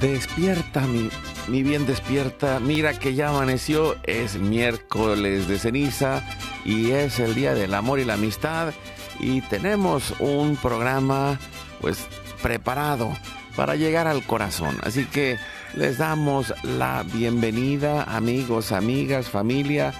Despierta, mi, mi bien despierta. Mira que ya amaneció. Es miércoles de ceniza y es el día del amor y la amistad. Y tenemos un programa, pues, preparado para llegar al corazón. Así que les damos la bienvenida, amigos, amigas, familia,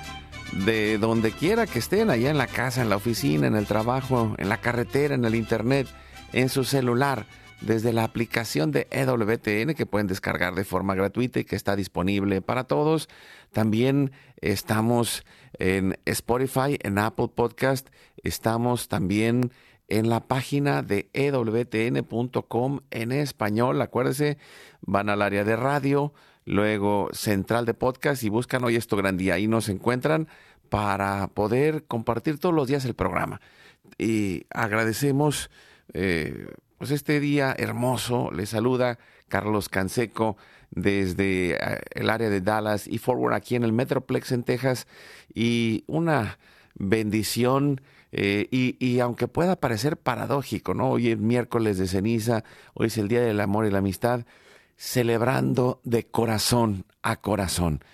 de donde quiera que estén, allá en la casa, en la oficina, en el trabajo, en la carretera, en el internet, en su celular desde la aplicación de EWTN que pueden descargar de forma gratuita y que está disponible para todos. También estamos en Spotify, en Apple Podcast, estamos también en la página de ewtn.com en español. Acuérdense, van al área de radio, luego central de podcast y buscan hoy esto gran día. Ahí nos encuentran para poder compartir todos los días el programa. Y agradecemos eh, pues este día hermoso. Le saluda Carlos Canseco desde eh, el área de Dallas y Forward aquí en el Metroplex en Texas. Y una bendición eh, y, y, aunque pueda parecer paradójico, ¿no? Hoy es miércoles de ceniza, hoy es el Día del Amor y la Amistad, celebrando de corazón a corazón,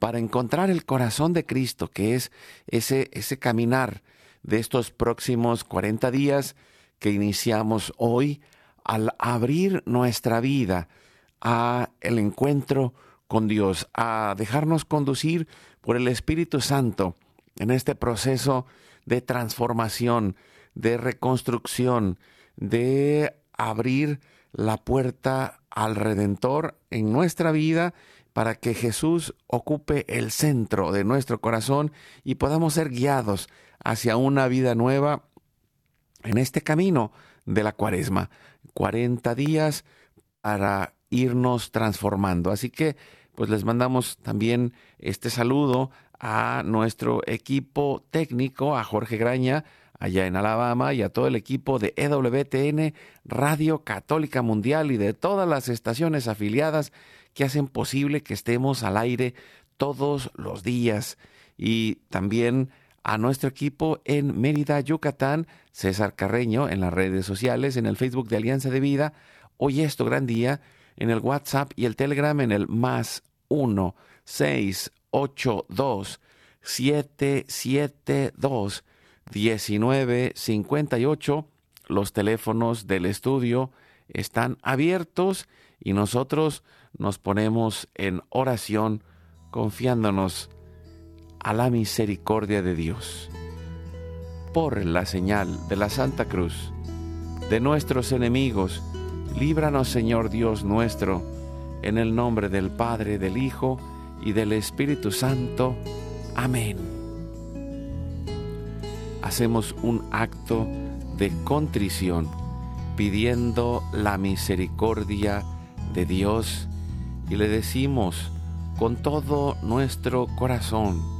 para encontrar el corazón de Cristo, que es ese, ese caminar de estos próximos 40 días, que iniciamos hoy al abrir nuestra vida a el encuentro con Dios, a dejarnos conducir por el Espíritu Santo en este proceso de transformación, de reconstrucción, de abrir la puerta al Redentor en nuestra vida para que Jesús ocupe el centro de nuestro corazón y podamos ser guiados hacia una vida nueva en este camino de la cuaresma. 40 días para irnos transformando. Así que pues les mandamos también este saludo a nuestro equipo técnico, a Jorge Graña, allá en Alabama, y a todo el equipo de EWTN, Radio Católica Mundial y de todas las estaciones afiliadas que hacen posible que estemos al aire todos los días. Y también a nuestro equipo en Mérida, Yucatán, César Carreño en las redes sociales, en el Facebook de Alianza de Vida, hoy esto gran día, en el WhatsApp y el Telegram en el más 1 682 772 1958. Los teléfonos del estudio están abiertos y nosotros nos ponemos en oración confiándonos a la misericordia de Dios. Por la señal de la Santa Cruz, de nuestros enemigos, líbranos Señor Dios nuestro, en el nombre del Padre, del Hijo y del Espíritu Santo. Amén. Hacemos un acto de contrición pidiendo la misericordia de Dios y le decimos con todo nuestro corazón,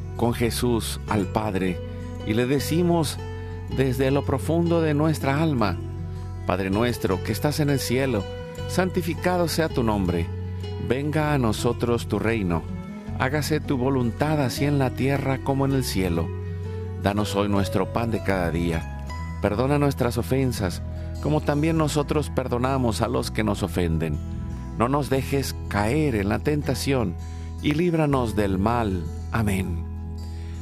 con Jesús al Padre y le decimos desde lo profundo de nuestra alma, Padre nuestro que estás en el cielo, santificado sea tu nombre, venga a nosotros tu reino hágase tu voluntad así en la tierra como en el cielo. Danos hoy nuestro pan de cada día. Perdona nuestras ofensas, como también nosotros perdonamos a los que nos ofenden. No nos dejes caer en la tentación y líbranos del mal. Amén.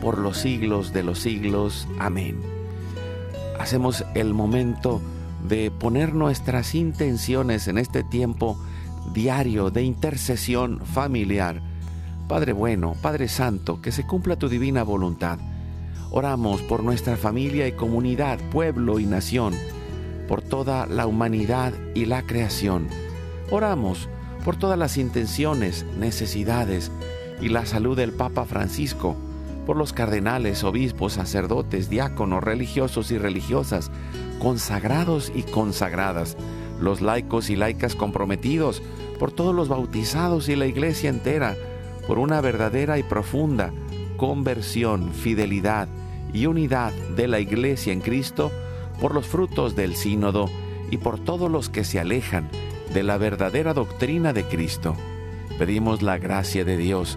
por los siglos de los siglos. Amén hacemos el momento de poner nuestras intenciones en este tiempo diario de intercesión familiar. Padre bueno, Padre Santo, que se cumpla tu divina voluntad. Oramos por nuestra familia y comunidad, pueblo y nación, por toda la humanidad y la creación. Oramos por todas las intenciones, necesidades y la salud del Papa Francisco, por los cardenales, obispos, sacerdotes, diáconos, religiosos y religiosas, consagrados y consagradas, los laicos y laicas comprometidos, por todos los bautizados y la iglesia entera, por una verdadera y profunda conversión, fidelidad y unidad de la iglesia en Cristo, por los frutos del sínodo y por todos los que se alejan de la verdadera doctrina de Cristo. Pedimos la gracia de Dios,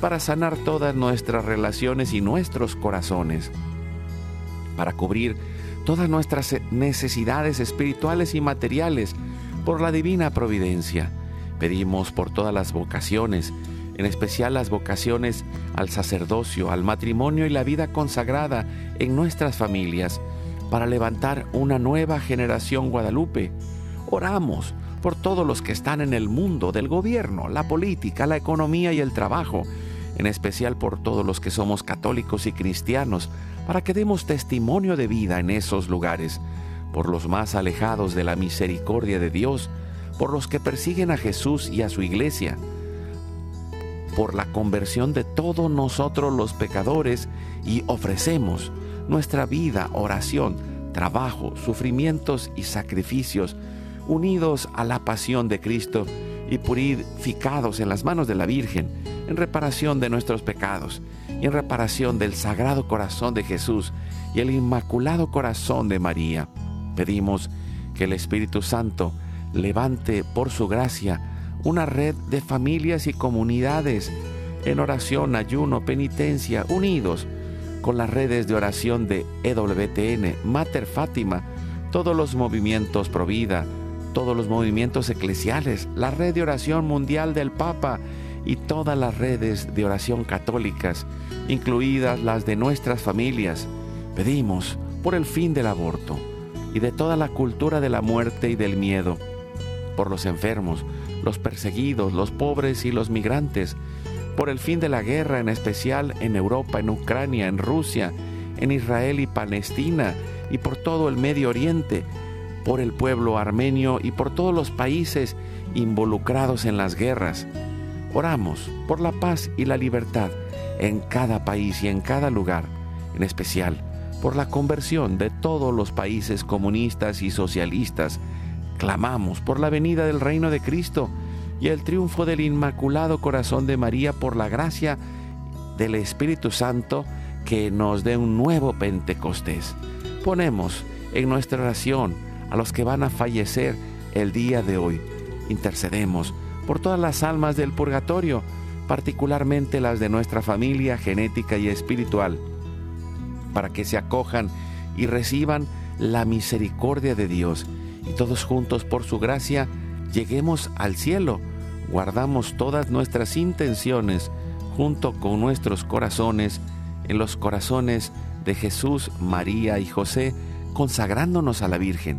para sanar todas nuestras relaciones y nuestros corazones, para cubrir todas nuestras necesidades espirituales y materiales por la divina providencia. Pedimos por todas las vocaciones, en especial las vocaciones al sacerdocio, al matrimonio y la vida consagrada en nuestras familias, para levantar una nueva generación guadalupe. Oramos por todos los que están en el mundo del gobierno, la política, la economía y el trabajo, en especial por todos los que somos católicos y cristianos, para que demos testimonio de vida en esos lugares, por los más alejados de la misericordia de Dios, por los que persiguen a Jesús y a su iglesia, por la conversión de todos nosotros los pecadores y ofrecemos nuestra vida, oración, trabajo, sufrimientos y sacrificios, unidos a la pasión de Cristo y purificados en las manos de la Virgen, en reparación de nuestros pecados y en reparación del Sagrado Corazón de Jesús y el Inmaculado Corazón de María. Pedimos que el Espíritu Santo levante por su gracia una red de familias y comunidades en oración, ayuno, penitencia, unidos con las redes de oración de EWTN, Mater Fátima, todos los movimientos Provida, todos los movimientos eclesiales, la red de oración mundial del Papa y todas las redes de oración católicas, incluidas las de nuestras familias, pedimos por el fin del aborto y de toda la cultura de la muerte y del miedo, por los enfermos, los perseguidos, los pobres y los migrantes, por el fin de la guerra, en especial en Europa, en Ucrania, en Rusia en Israel y Palestina y por todo el Medio Oriente, por el pueblo armenio y por todos los países involucrados en las guerras. Oramos por la paz y la libertad en cada país y en cada lugar, en especial por la conversión de todos los países comunistas y socialistas. Clamamos por la venida del reino de Cristo y el triunfo del Inmaculado Corazón de María por la gracia del Espíritu Santo que nos dé un nuevo Pentecostés. Ponemos en nuestra oración los que van a fallecer el día de hoy. Intercedemos por todas las almas del purgatorio, particularmente las de nuestra familia genética y espiritual para que se acojan y reciban la misericordia de Dios y todos juntos por su gracia lleguemos al cielo. Guardamos todas nuestras intenciones junto con nuestros corazones en los corazones de Jesús, María y José, consagrándonos a la Virgen.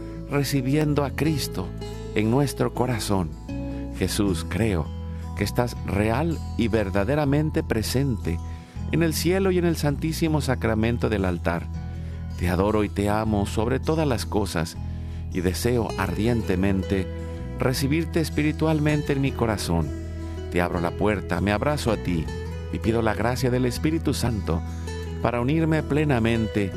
recibiendo a Cristo en nuestro corazón. Jesús, creo que estás real y verdaderamente presente en el cielo y en el santísimo sacramento del altar. Te adoro y te amo sobre todas las cosas y deseo ardientemente recibirte espiritualmente en mi corazón. Te abro la puerta, me abrazo a ti y pido la gracia del Espíritu Santo para unirme plenamente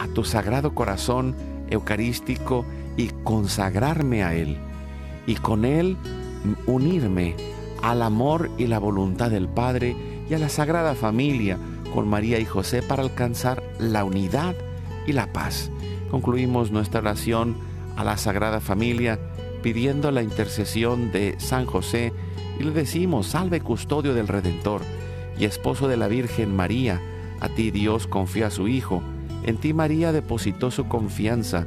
a tu sagrado corazón eucarístico y consagrarme a Él, y con Él unirme al amor y la voluntad del Padre y a la Sagrada Familia con María y José para alcanzar la unidad y la paz. Concluimos nuestra oración a la Sagrada Familia pidiendo la intercesión de San José y le decimos, salve custodio del Redentor y esposo de la Virgen María, a ti Dios confía a su Hijo, en ti María depositó su confianza,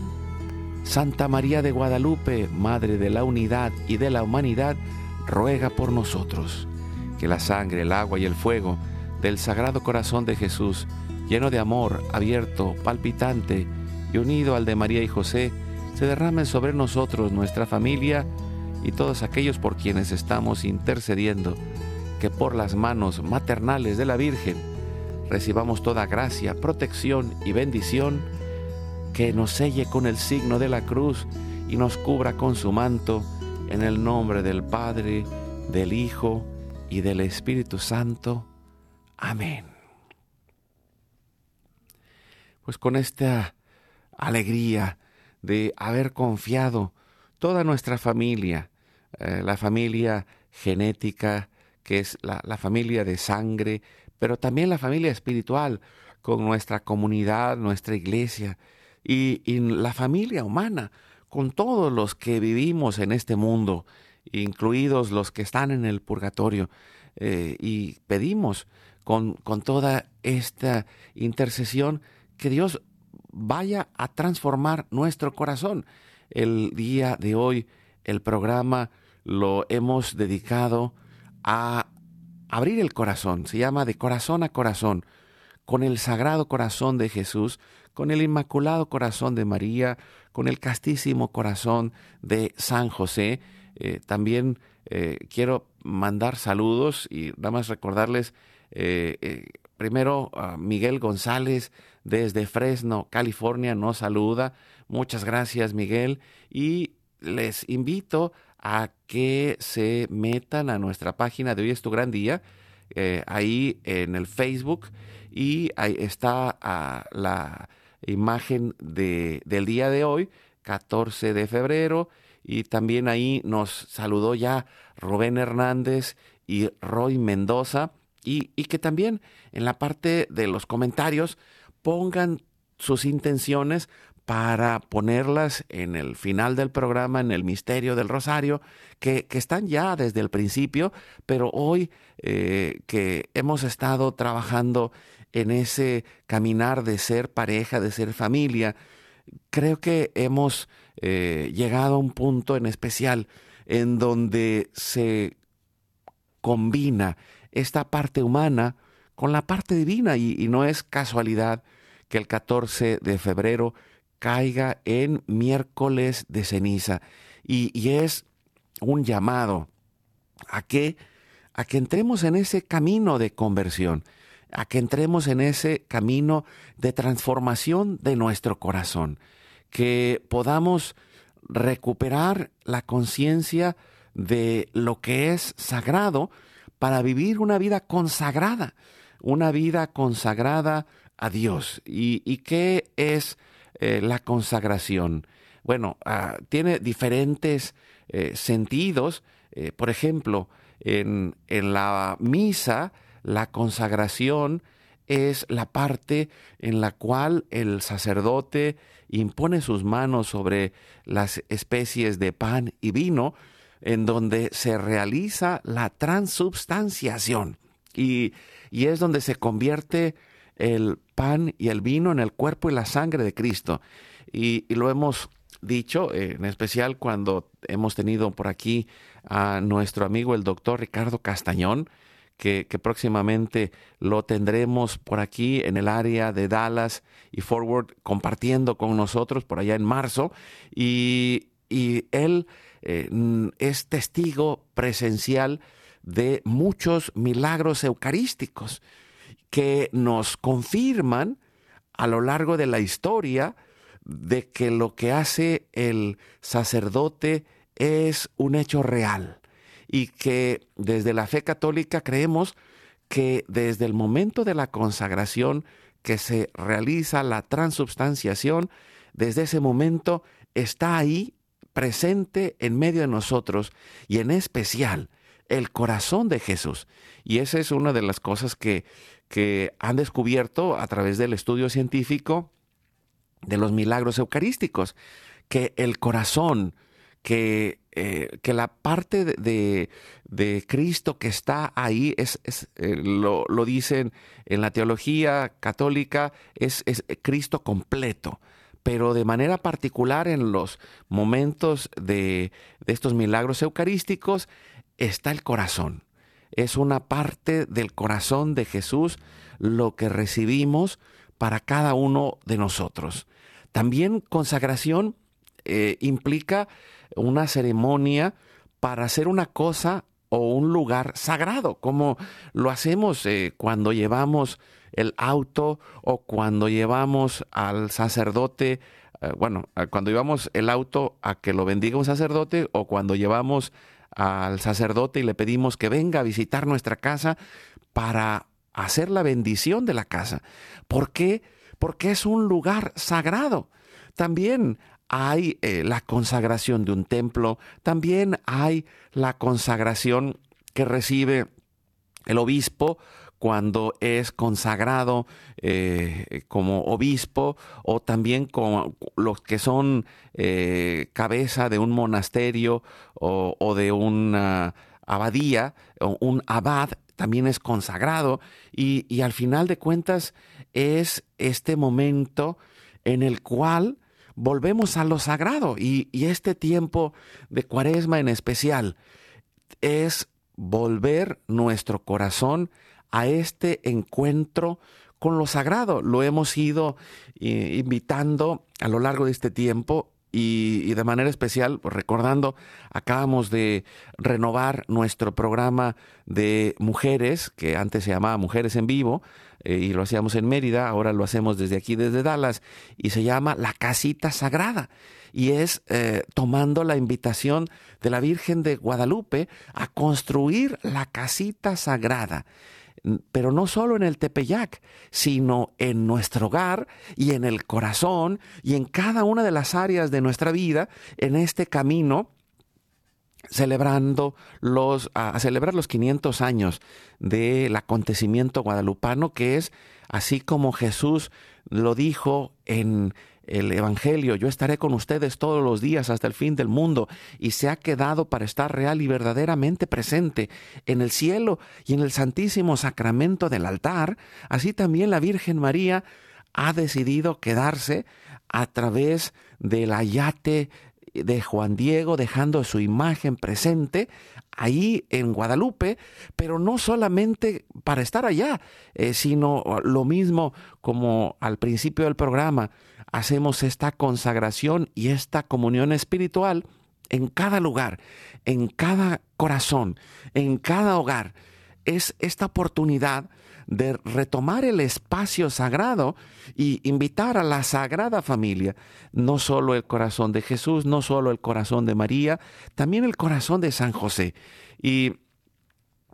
Santa María de Guadalupe, Madre de la Unidad y de la Humanidad, ruega por nosotros. Que la sangre, el agua y el fuego del Sagrado Corazón de Jesús, lleno de amor, abierto, palpitante y unido al de María y José, se derramen sobre nosotros, nuestra familia y todos aquellos por quienes estamos intercediendo, que por las manos maternales de la Virgen recibamos toda gracia, protección y bendición, que nos selle con el signo de la cruz y nos cubra con su manto, en el nombre del Padre, del Hijo y del Espíritu Santo. Amén. Pues con esta alegría de haber confiado toda nuestra familia, eh, la familia genética, que es la, familia de sangre, pero también la familia espiritual, con nuestra comunidad, nuestra iglesia, y, y la familia humana, con todos los que vivimos en este mundo, incluidos los que están en el purgatorio. Eh, y pedimos con, con toda esta intercesión que Dios vaya a transformar nuestro corazón. El día de hoy el programa lo hemos dedicado a abrir el corazón, se llama de corazón a corazón, con el sagrado corazón de Jesús, con el inmaculado corazón de María, con el castísimo corazón de San José, eh, también eh, quiero mandar saludos y nada más recordarles eh, primero a Miguel González desde Fresno, California, nos saluda. Muchas gracias Miguel y les invito a que se metan a nuestra página de Hoy es tu gran día, ahí en el Facebook y ahí está ah, la imagen de, del día de hoy, 14 de febrero, y también ahí nos saludó ya Rubén Hernández y Roy Mendoza, y, y que también en la parte de los comentarios pongan sus intenciones para ponerlas en el final del programa, en el misterio del rosario, que, están ya desde el principio, pero hoy eh, que hemos estado trabajando en ese caminar de ser pareja, de ser familia, creo que hemos eh, llegado a un punto en especial en donde se combina esta parte humana con la parte divina y no es casualidad que el 14 de febrero caiga en miércoles de ceniza. Y, es un llamado a que, a que entremos en ese camino de conversión, a que entremos en ese camino de transformación de nuestro corazón, que podamos recuperar la conciencia de lo que es sagrado para vivir una vida consagrada, una vida consagrada a Dios. ¿Y, qué es eh, la consagración? Bueno, ah, tiene diferentes eh, sentidos. Eh, por ejemplo, en, en la misa, la consagración es la parte en la cual el sacerdote impone sus manos sobre las especies de pan y vino, en donde se realiza la transubstanciación. Y, y es donde se convierte el pan y el vino en el cuerpo y la sangre de Cristo. Y, lo hemos dicho, en especial cuando hemos tenido por aquí a nuestro amigo el doctor Ricardo Castañón, que, próximamente lo tendremos por aquí en el área de Dallas y Forward compartiendo con nosotros por allá en marzo. Y, él eh, es testigo presencial de muchos milagros eucarísticos que nos confirman a lo largo de la historia de que lo que hace el sacerdote es un hecho real y que desde la fe católica creemos que desde el momento de la consagración que se realiza la transubstanciación, desde ese momento está ahí presente en medio de nosotros y en especial el corazón de Jesús. Y esa es una de las cosas que, que han descubierto a través del estudio científico de los milagros eucarísticos, que el corazón, que, eh, que la parte de, de, Cristo que está ahí, es, eh, lo, lo, dicen en la teología católica, es, es Cristo completo pero de manera particular en los momentos de, de, estos milagros eucarísticos está el corazón es una parte del corazón de Jesús lo que recibimos para cada uno de nosotros. También consagración eh, implica una ceremonia para hacer una cosa o un lugar sagrado, como lo hacemos eh, cuando llevamos el auto o cuando llevamos al sacerdote, eh, bueno, cuando llevamos el auto a que lo bendiga un sacerdote o cuando llevamos al sacerdote y le pedimos que venga a visitar nuestra casa para hacer la bendición de la casa. ¿Por qué? Porque es un lugar sagrado. También hay eh, la consagración de un templo, también hay la consagración que recibe el obispo cuando es consagrado eh, como obispo o también con los que son eh, cabeza de un monasterio o, de una abadía o un abad también es consagrado y, al final de cuentas es este momento en el cual volvemos a lo sagrado y, este tiempo de cuaresma en especial es volver nuestro corazón a este encuentro con lo sagrado. Lo hemos ido eh, invitando a lo largo de este tiempo y, de manera especial, pues, recordando, acabamos de renovar nuestro programa de mujeres, que antes se llamaba Mujeres en Vivo, eh, y lo hacíamos en Mérida, ahora lo hacemos desde aquí, desde Dallas, y se llama La Casita Sagrada. Y es eh, tomando la invitación de la Virgen de Guadalupe a construir la casita sagrada pero no solo en el Tepeyac, sino en nuestro hogar y en el corazón y en cada una de las áreas de nuestra vida en este camino celebrando los a celebrar los 500 años del acontecimiento guadalupano que es así como Jesús lo dijo en el Evangelio, yo estaré con ustedes todos los días hasta el fin del mundo, y se ha quedado para estar real y verdaderamente presente en el cielo y en el santísimo sacramento del altar, así también la Virgen María ha decidido quedarse a través del ayate de Juan Diego, dejando su imagen presente ahí en Guadalupe, pero no solamente para estar allá, eh, sino lo mismo como al principio del programa, hacemos esta consagración y esta comunión espiritual en cada lugar, en cada corazón, en cada hogar. Es esta oportunidad de retomar el espacio sagrado y invitar a la sagrada familia, no solo el corazón de Jesús, no solo el corazón de María, también el corazón de San José. Y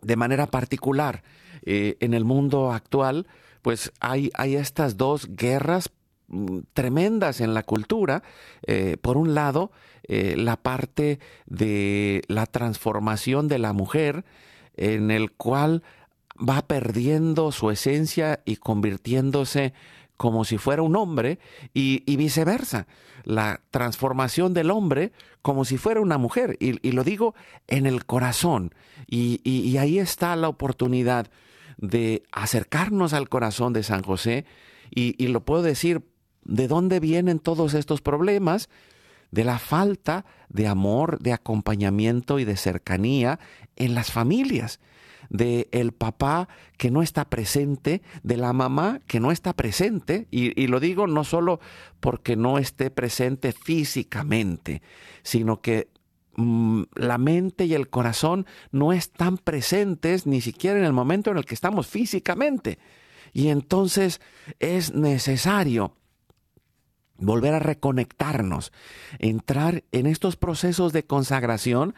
de manera particular, eh, en el mundo actual, pues hay, hay estas dos guerras Mm, tremendas en la cultura. Eh, por un lado, eh, la parte de la transformación de la mujer, en el cual va perdiendo su esencia y convirtiéndose como si fuera un hombre y, viceversa. La transformación del hombre como si fuera una mujer. Y, lo digo en el corazón. y ahí está la oportunidad de acercarnos al corazón de San José. y lo puedo decir ¿De dónde vienen todos estos problemas? De la falta de amor, de acompañamiento y de cercanía en las familias de el papá que no está presente, de la mamá que no está presente, y, lo digo no solo porque no esté presente físicamente, sino que mm, la mente y el corazón no están presentes ni siquiera en el momento en el que estamos físicamente. Y entonces es necesario volver a reconectarnos, entrar en estos procesos de consagración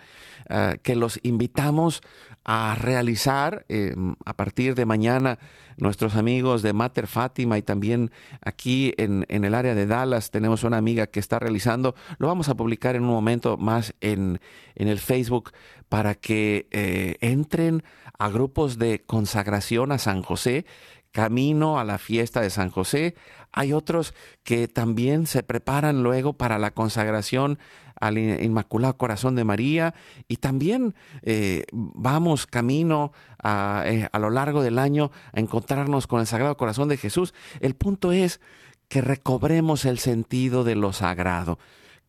eh, que los invitamos a realizar eh, a partir de mañana nuestros amigos de Mater Fátima y también aquí en, el área de Dallas tenemos una amiga que está realizando, lo vamos a publicar en un momento más en, el Facebook para que eh, entren a grupos de consagración a San José camino a la fiesta de San José. Hay otros que también se preparan luego para la consagración al Inmaculado Corazón de María y también eh, vamos camino a, eh, a lo largo del año a encontrarnos con el Sagrado Corazón de Jesús. El punto es que recobremos el sentido de lo sagrado,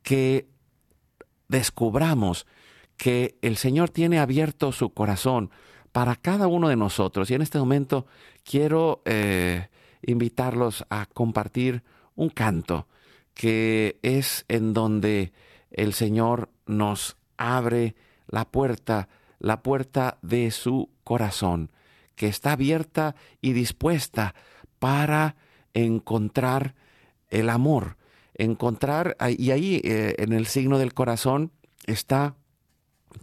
que descubramos que el Señor tiene abierto su corazón para cada uno de nosotros. Y en este momento quiero eh, invitarlos a compartir un canto que es en donde el Señor nos abre la puerta, la puerta de su corazón, que está abierta y dispuesta para encontrar el amor, encontrar, y ahí eh, en el signo del corazón está,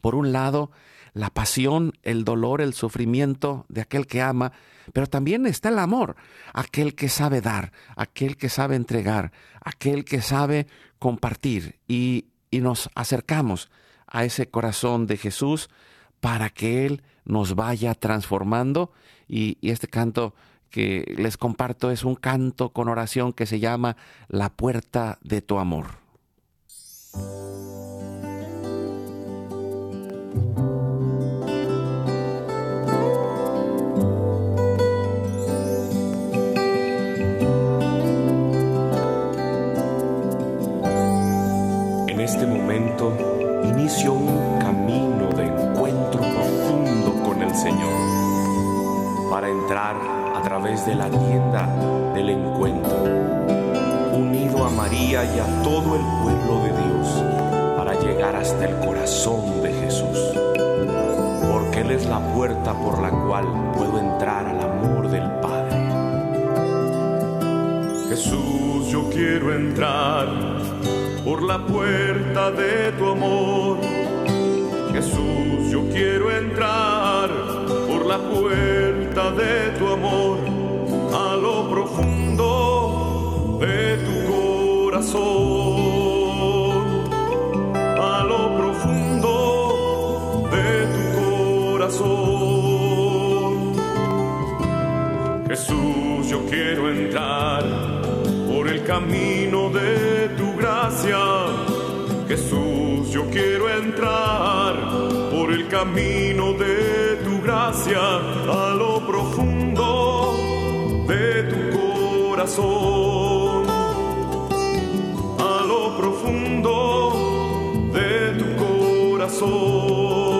por un lado, la pasión, el dolor, el sufrimiento de aquel que ama, pero también está el amor, aquel que sabe dar, aquel que sabe entregar, aquel que sabe compartir y, nos acercamos a ese corazón de Jesús para que Él nos vaya transformando y, y este canto que les comparto es un canto con oración que se llama La puerta de tu amor. A través de la tienda del encuentro, unido a María y a todo el pueblo de Dios, para llegar hasta el corazón de Jesús, porque Él es la puerta por la cual puedo entrar al amor del Padre. Jesús, yo quiero entrar por la puerta de tu amor. Jesús, yo quiero entrar por la puerta de tu amor A lo profundo de tu corazón. Jesús, yo quiero entrar por el camino de tu gracia. Jesús, yo quiero entrar por el camino de tu gracia a lo profundo de tu corazón. Tu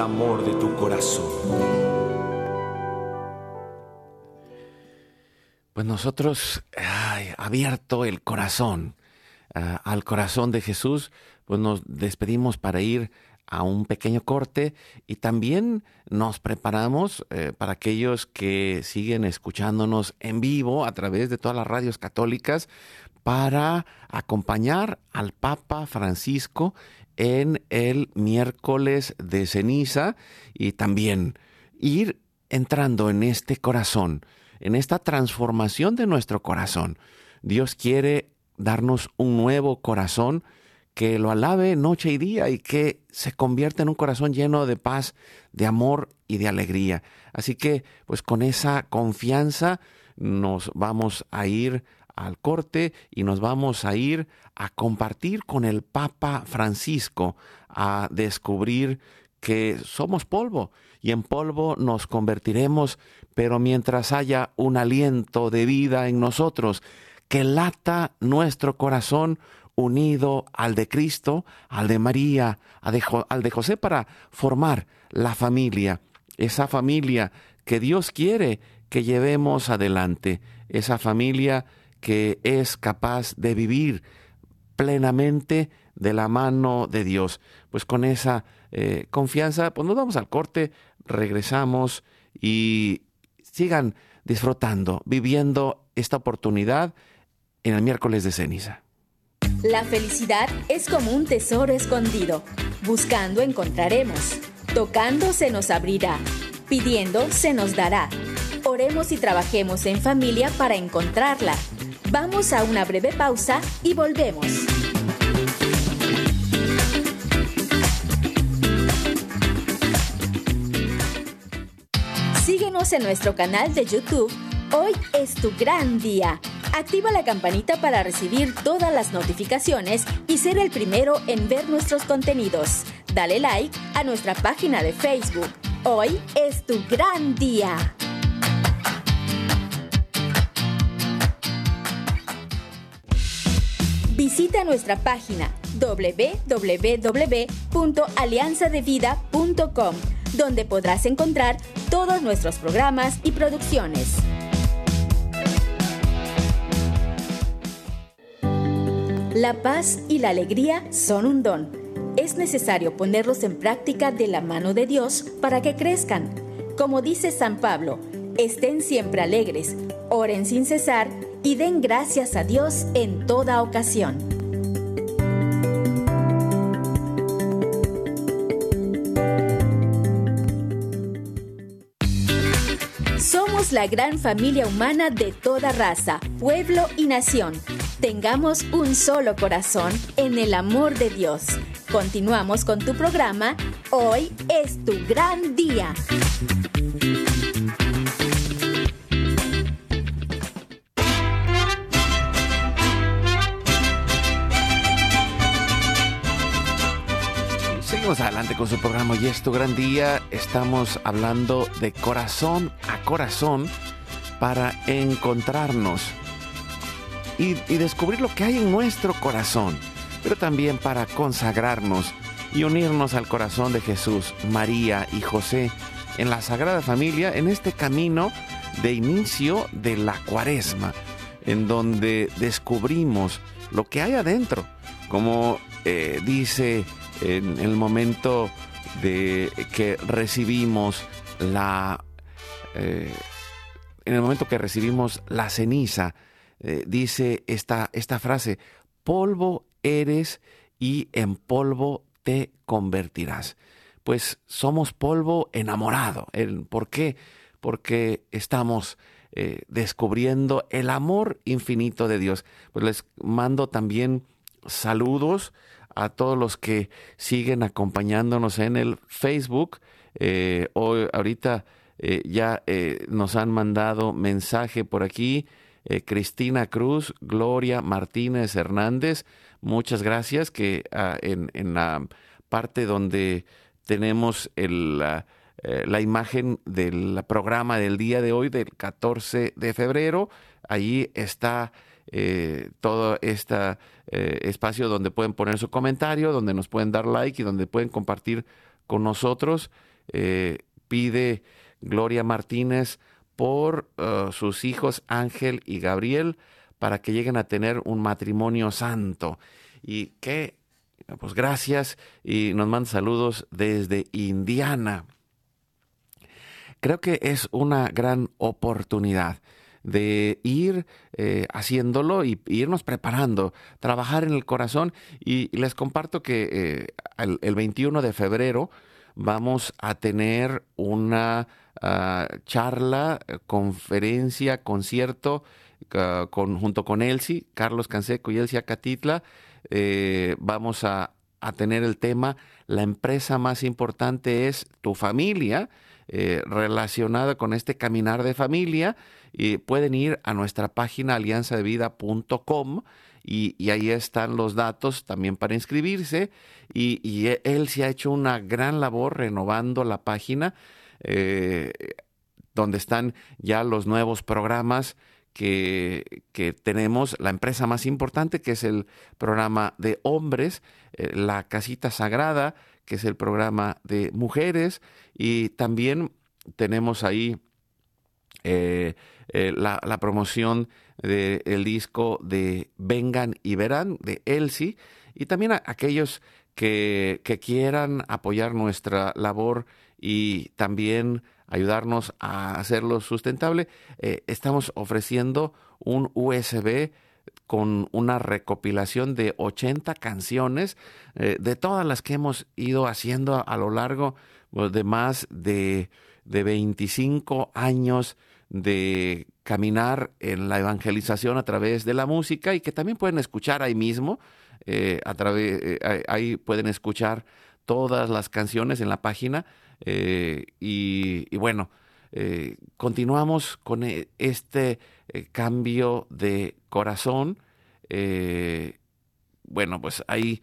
amor de tu corazón. Pues nosotros, abierto el corazón ah, al corazón de Jesús, pues nos despedimos para ir a un pequeño corte y también nos preparamos eh, para aquellos que siguen escuchándonos en vivo a través de todas las radios católicas para acompañar al Papa Francisco en el miércoles de ceniza y también ir entrando en este corazón, en esta transformación de nuestro corazón. Dios quiere darnos un nuevo corazón que lo alabe noche y día y que se convierta en un corazón lleno de paz, de amor y de alegría. Así que, pues con esa confianza nos vamos a ir al corte y nos vamos a ir a compartir con el Papa Francisco, a descubrir que somos polvo y en polvo nos convertiremos, pero mientras haya un aliento de vida en nosotros, que lata nuestro corazón unido al de Cristo, al de María, al de, al de José para formar la familia, esa familia que Dios quiere que llevemos adelante, esa familia que es capaz de vivir plenamente de la mano de Dios. Pues con esa eh, confianza, pues nos vamos al corte, regresamos y sigan disfrutando, viviendo esta oportunidad en el miércoles de ceniza. La felicidad es como un tesoro escondido. Buscando encontraremos. Tocando se nos abrirá. Pidiendo se nos dará. Oremos y trabajemos en familia para encontrarla. Vamos a una breve pausa y volvemos. Síguenos en nuestro canal de YouTube. Hoy es tu gran día. Activa la campanita para recibir todas las notificaciones y ser el primero en ver nuestros contenidos. Dale like a nuestra página de Facebook. Hoy es tu gran día. Visita nuestra página www.alianzadevida.com, donde podrás encontrar todos nuestros programas y producciones. La paz y la alegría son un don. Es necesario ponerlos en práctica de la mano de Dios para que crezcan. Como dice San Pablo, estén siempre alegres, oren sin cesar y den gracias a Dios en toda ocasión. Somos la gran familia humana de toda raza, pueblo y nación. Tengamos un solo corazón en el amor de Dios. Continuamos con tu programa. Hoy es tu gran día. Adelante con su programa y es tu gran día. Estamos hablando de corazón a corazón para encontrarnos y, y descubrir lo que hay en nuestro corazón, pero también para consagrarnos y unirnos al corazón de Jesús, María y José en la Sagrada Familia en este camino de inicio de la cuaresma, en donde descubrimos lo que hay adentro, como eh, dice en el momento de que recibimos la eh, en el momento que recibimos la ceniza eh, dice esta, esta frase polvo eres y en polvo te convertirás pues somos polvo enamorado. ¿por qué? porque estamos eh, descubriendo el amor infinito de Dios. Pues les mando también saludos a todos los que siguen acompañándonos en el Facebook. Eh, hoy, ahorita eh, ya eh, nos han mandado mensaje por aquí. Cristina Cruz, Gloria Martínez Hernández, muchas gracias que ah, en, en, la parte donde tenemos la, la imagen del programa del día de hoy, del 14 de febrero, allí está eh, todo este espacio donde pueden poner su comentario, donde nos pueden dar like y donde pueden compartir con nosotros. Eh, pide Gloria Martínez por uh, sus hijos Ángel y Gabriel para que lleguen a tener un matrimonio santo. Y que, pues gracias y nos manda saludos desde Indiana. Creo que es una gran oportunidad de ir eh, haciéndolo y, irnos preparando, trabajar en el corazón. Y, les comparto que eh, el, el, 21 de febrero vamos a tener una uh, charla, conferencia, concierto uh, con, junto con Elsie, Carlos Canseco y Elsie Acatitla. Eh, vamos a, a tener el tema, la empresa más importante es tu familia, eh, relacionada con este caminar de familia y pueden ir a nuestra página alianzadevida.com y, ahí están los datos también para inscribirse y, y, él se ha hecho una gran labor renovando la página eh, donde están ya los nuevos programas que, que, tenemos, la empresa más importante que es el programa de hombres, eh, la casita sagrada, que es el programa de mujeres y también tenemos ahí eh, eh, la, promoción del disco de Vengan y Verán de Elsie y también a aquellos que, que, quieran apoyar nuestra labor y también ayudarnos a hacerlo sustentable, eh, estamos ofreciendo un USB con una recopilación de 80 canciones eh, de todas las que hemos ido haciendo a, lo largo pues, de más de, de 25 años de caminar en la evangelización a través de la música y que también pueden escuchar ahí mismo, eh, a través, eh, ahí pueden escuchar todas las canciones en la página y, bueno, continuamos con este cambio de corazón. bueno, pues ahí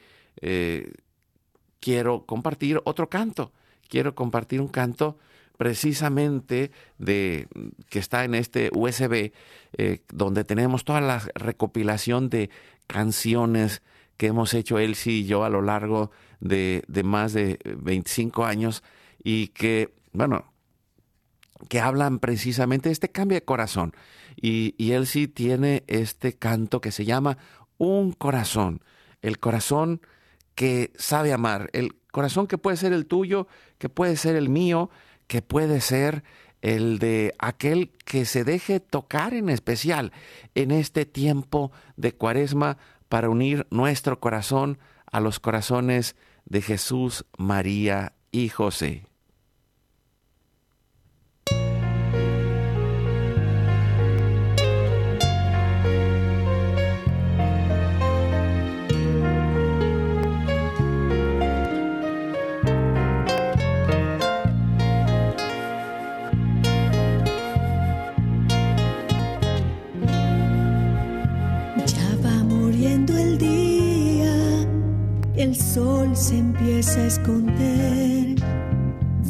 quiero compartir otro canto, quiero compartir un canto precisamente de que está en este USB, eh, donde tenemos toda la recopilación de canciones que hemos hecho Elsie y yo a lo largo de, más de 25 años y que, bueno, que hablan precisamente de este cambio de corazón. Y, y Elsie tiene este canto que se llama Un corazón, el corazón que sabe amar, el corazón que puede ser el tuyo, que puede ser el mío, que puede ser el de aquel que se deje tocar en especial en este tiempo de cuaresma para unir nuestro corazón a los corazones de Jesús, María y José. Se empieza a esconder.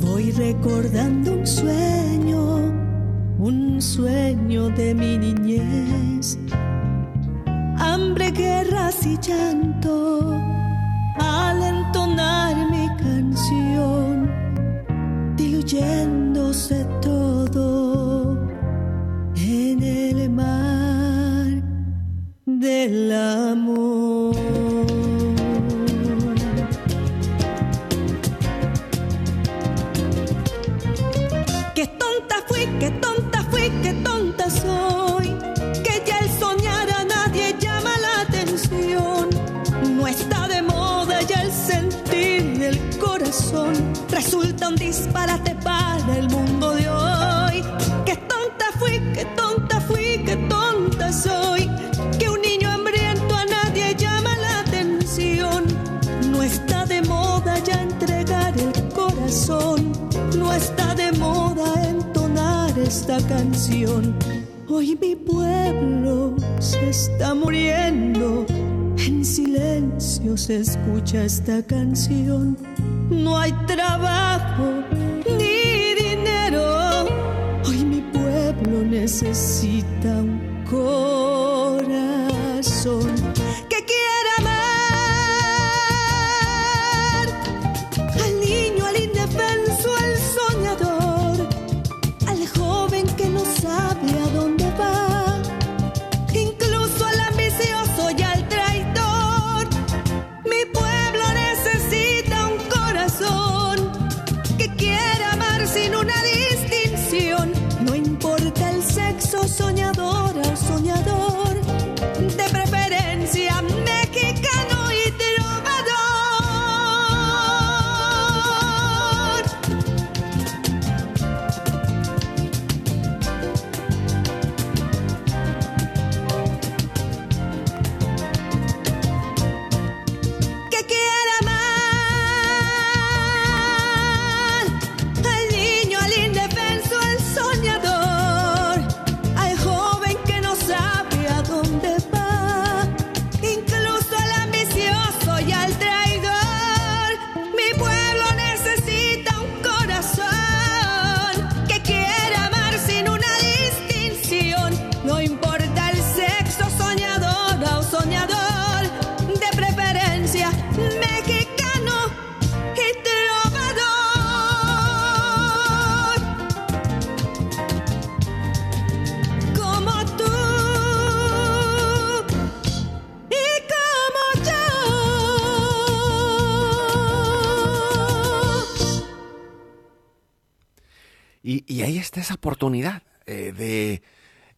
Voy recordando un sueño, un sueño de mi niñez. Hambre, guerras y llanto al entonar mi canción, diluyéndose todo en el mar del amor. Esta canción. Hoy mi pueblo se está muriendo, en silencio se escucha esta canción. No hay trabajo ni dinero, hoy mi pueblo necesita un corazón ahí está esa oportunidad eh, de,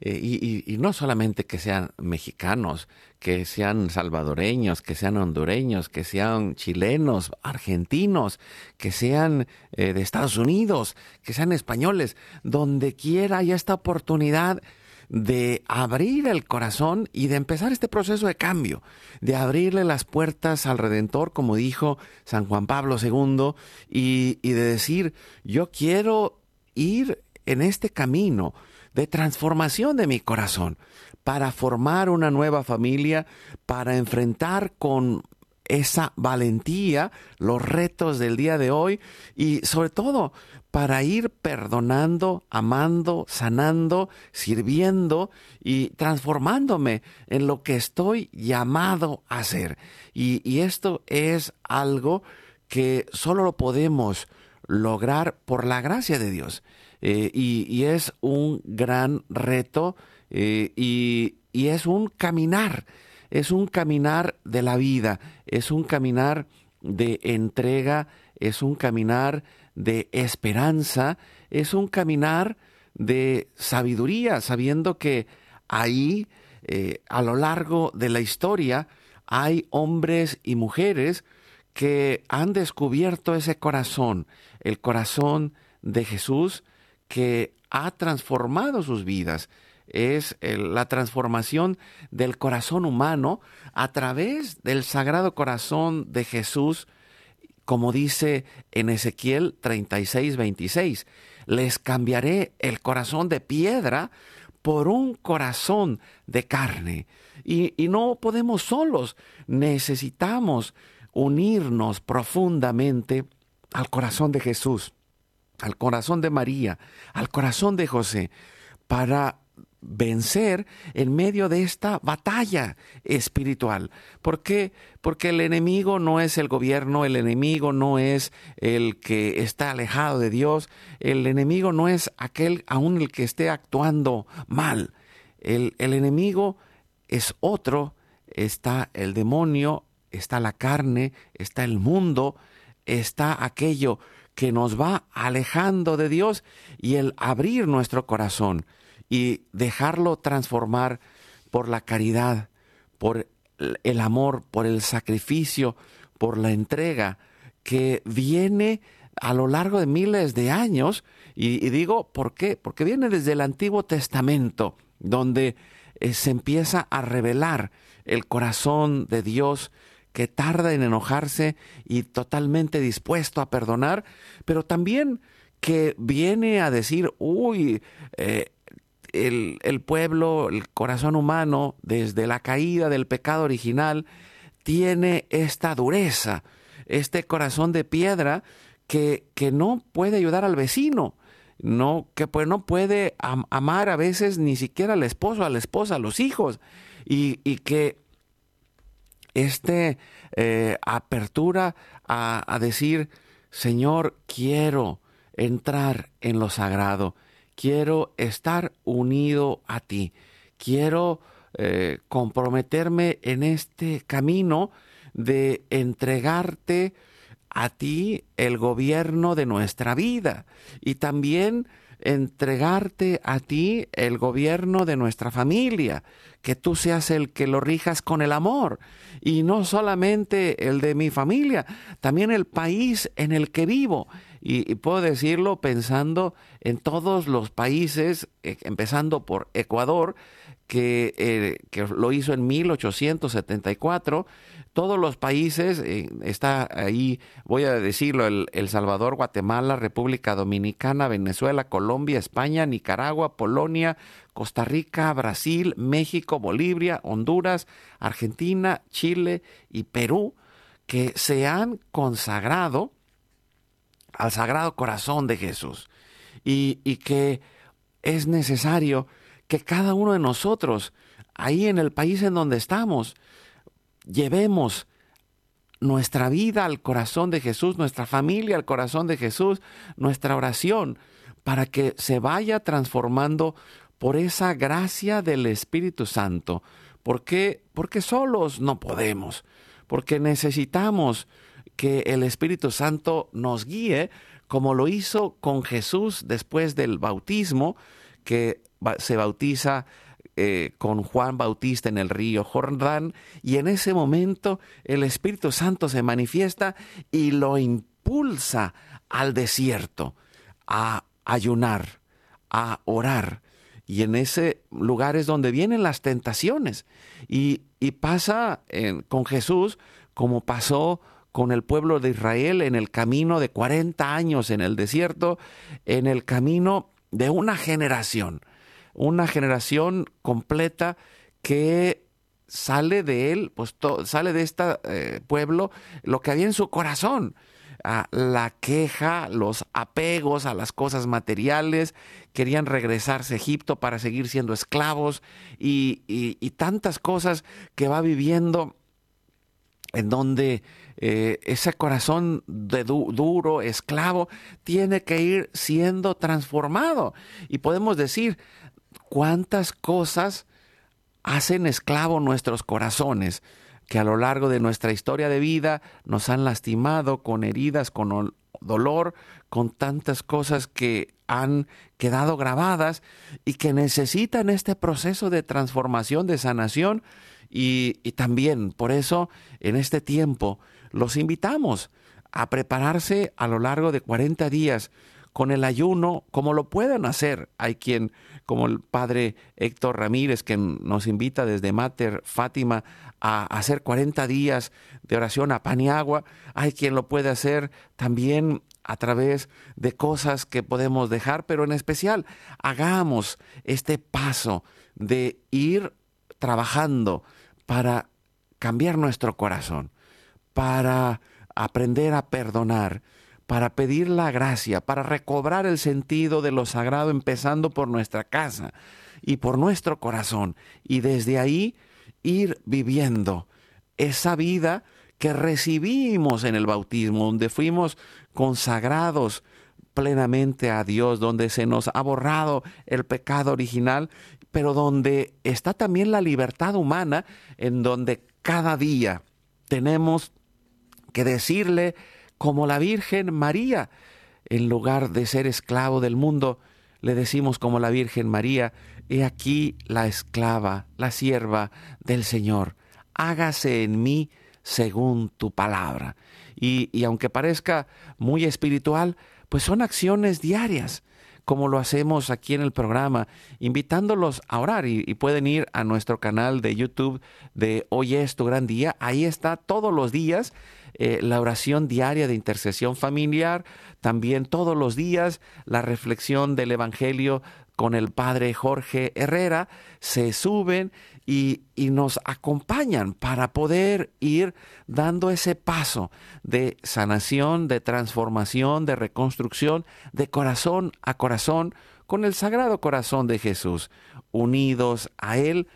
eh, y, no solamente que sean mexicanos, que sean salvadoreños, que sean hondureños, que sean chilenos, argentinos, que sean eh, de Estados Unidos, que sean españoles, donde quiera hay esta oportunidad de abrir el corazón y de empezar este proceso de cambio, de abrirle las puertas al Redentor, como dijo San Juan Pablo II, y, y de decir, yo quiero ir en este camino de transformación de mi corazón para formar una nueva familia, para enfrentar con esa valentía los retos del día de hoy y sobre todo para ir perdonando, amando, sanando, sirviendo y transformándome en lo que estoy llamado a hacer. Y, esto es algo que solo lo podemos lograr por la gracia de Dios. Eh, y, es un gran reto eh, y, es un caminar, es un caminar de la vida, es un caminar de entrega, es un caminar de esperanza, es un caminar de sabiduría, sabiendo que ahí, eh, a lo largo de la historia, hay hombres y mujeres que han descubierto ese corazón, el corazón de Jesús, que ha transformado sus vidas. Es la transformación del corazón humano a través del sagrado corazón de Jesús como dice en Ezequiel 36, 26, les cambiaré el corazón de piedra por un corazón de carne. Y, y, no podemos solos, necesitamos unirnos profundamente al corazón de Jesús, al corazón de María, al corazón de José, para vencer en medio de esta batalla espiritual. ¿Por qué? Porque el enemigo no es el gobierno, el enemigo no es el que está alejado de Dios, el enemigo no es aquel aún el que esté actuando mal. El, el enemigo es otro, está el demonio, está la carne, está el mundo, está aquello que nos va alejando de Dios y el abrir nuestro corazón y dejarlo transformar por la caridad, por el amor, por el sacrificio, por la entrega que viene a lo largo de miles de años. Y, digo, ¿por qué? Porque viene desde el Antiguo Testamento, donde eh, se empieza a revelar el corazón de Dios que tarda en enojarse y totalmente dispuesto a perdonar, pero también que viene a decir, uy, eh, el, pueblo, el corazón humano, desde la caída del pecado original, tiene esta dureza, este corazón de piedra que, que no puede ayudar al vecino, no, que pues no puede amar a veces ni siquiera al esposo, a la esposa, a los hijos, y, que este eh, apertura a, a decir, Señor, quiero entrar en lo sagrado, quiero estar unido a ti, quiero eh, comprometerme en este camino de entregarte a ti el gobierno de nuestra vida. Y también entregarte a ti el gobierno de nuestra familia, que tú seas el que lo rijas con el amor y no solamente el de mi familia, también el país en el que vivo y, puedo decirlo pensando en todos los países, eh, empezando por Ecuador, que, eh, que, lo hizo en 1874. Todos los países, eh, está ahí, voy a decirlo, el, el, Salvador, Guatemala, República Dominicana, Venezuela, Colombia, España, Nicaragua, Polonia, Costa Rica, Brasil, México, Bolivia, Honduras, Argentina, Chile y Perú, que se han consagrado al Sagrado Corazón de Jesús. Y, que es necesario que cada uno de nosotros, ahí en el país en donde estamos, llevemos nuestra vida al corazón de Jesús, nuestra familia al corazón de Jesús, nuestra oración, para que se vaya transformando por esa gracia del Espíritu Santo. ¿Por qué? Porque solos no podemos, porque necesitamos que el Espíritu Santo nos guíe como lo hizo con Jesús después del bautismo, que se bautiza eh, con Juan Bautista en el río Jordán, y en ese momento el Espíritu Santo se manifiesta y lo impulsa al desierto, a ayunar, a orar. Y en ese lugar es donde vienen las tentaciones. Y, pasa con Jesús como pasó con el pueblo de Israel en el camino de 40 años en el desierto, en el camino de una generación una generación completa que sale de él, pues sale de este pueblo lo que había en su corazón. la queja, los apegos a las cosas materiales, querían regresarse a Egipto para seguir siendo esclavos y, tantas cosas que va viviendo en donde eh, ese corazón de duro, esclavo, tiene que ir siendo transformado. Y podemos decir, cuántas cosas hacen esclavo nuestros corazones, que a lo largo de nuestra historia de vida nos han lastimado con heridas, con dolor, con tantas cosas que han quedado grabadas y que necesitan este proceso de transformación, de sanación. Y, también por eso en este tiempo los invitamos a prepararse a lo largo de 40 días con el ayuno, como lo puedan hacer. Hay quien como el padre Héctor Ramírez, que nos invita desde Mater Fátima a hacer 40 días de oración a pan y agua. Hay quien lo puede hacer también a través de cosas que podemos dejar, pero en especial hagamos este paso de ir trabajando para cambiar nuestro corazón, para aprender a perdonar, para pedir la gracia, para recobrar el sentido de lo sagrado, empezando por nuestra casa y por nuestro corazón, y desde ahí ir viviendo esa vida que recibimos en el bautismo, donde fuimos consagrados plenamente a Dios, donde se nos ha borrado el pecado original, pero donde está también la libertad humana, en donde cada día tenemos que decirle como la Virgen María. En lugar de ser esclavo del mundo, le decimos como la Virgen María, he aquí la esclava, la sierva del Señor, hágase en mí según tu palabra. Y, y, aunque parezca muy espiritual, pues son acciones diarias, como lo hacemos aquí en el programa, invitándolos a orar y, y pueden ir a nuestro canal de YouTube de Hoy es tu gran día, ahí está todos los días eh, la oración diaria de intercesión familiar, también todos los días la reflexión del Evangelio con el padre Jorge Herrera, se suben y, y, nos acompañan para poder ir dando ese paso de sanación, de transformación, de reconstrucción, de corazón a corazón, con el Sagrado Corazón de Jesús. Unidos a Él,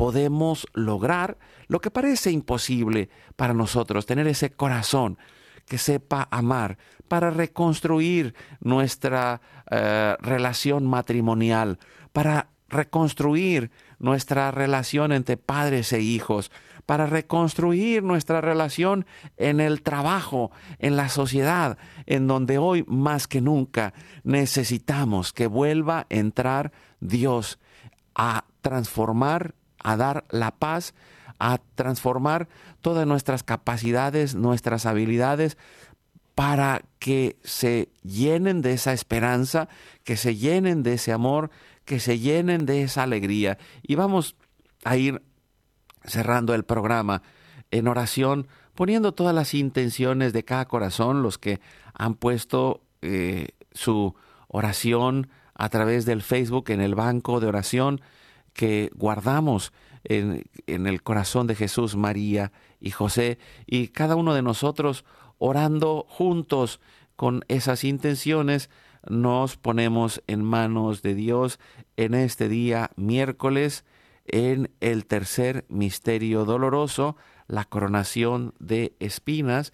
podemos lograr lo que parece imposible para nosotros, tener ese corazón que sepa amar, para reconstruir nuestra eh, relación matrimonial, para reconstruir nuestra relación entre padres e hijos, para reconstruir nuestra relación en el trabajo, en la sociedad, en donde hoy más que nunca necesitamos que vuelva a entrar Dios a transformar, a dar la paz a transformar todas nuestras capacidades, nuestras habilidades, para que se llenen de esa esperanza, que se llenen de ese amor, que se llenen de esa alegría. Y vamos a ir cerrando el programa en oración, poniendo todas las intenciones de cada corazón, los que han puesto eh, su oración a través del Facebook en el banco de oración que guardamos en, el corazón de Jesús, María y José, y cada uno de nosotros orando juntos con esas intenciones, nos ponemos en manos de Dios en este día miércoles, en el tercer misterio doloroso, la coronación de espinas,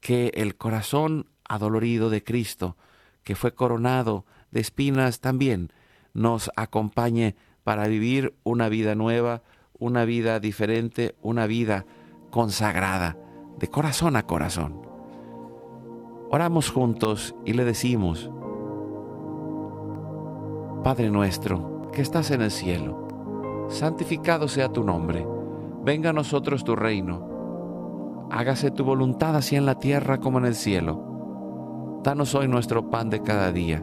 que el corazón adolorido de Cristo, que fue coronado de espinas, también nos acompañe para vivir una vida nueva, una vida diferente, una vida consagrada, de corazón a corazón. Oramos juntos y le decimos, Padre nuestro, que estás en el cielo, santificado sea tu nombre, venga a nosotros tu reino, hágase tu voluntad así en la tierra como en el cielo. Danos hoy nuestro pan de cada día.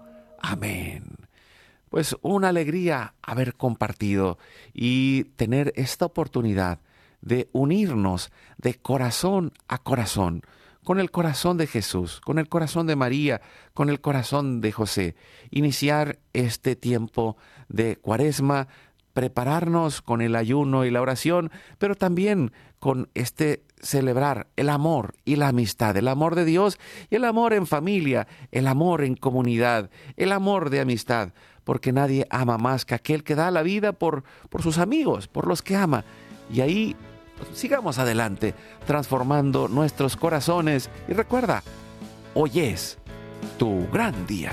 Amén. Pues una alegría haber compartido y tener esta oportunidad de unirnos de corazón a corazón, con el corazón de Jesús, con el corazón de María, con el corazón de José. Iniciar este tiempo de cuaresma, prepararnos con el ayuno y la oración, pero también con este celebrar el amor y la amistad, el amor de Dios y el amor en familia, el amor en comunidad, el amor de amistad, porque nadie ama más que aquel que da la vida por, por sus amigos, por los que ama. Y ahí pues, sigamos adelante, transformando nuestros corazones. Y recuerda, hoy es tu gran día.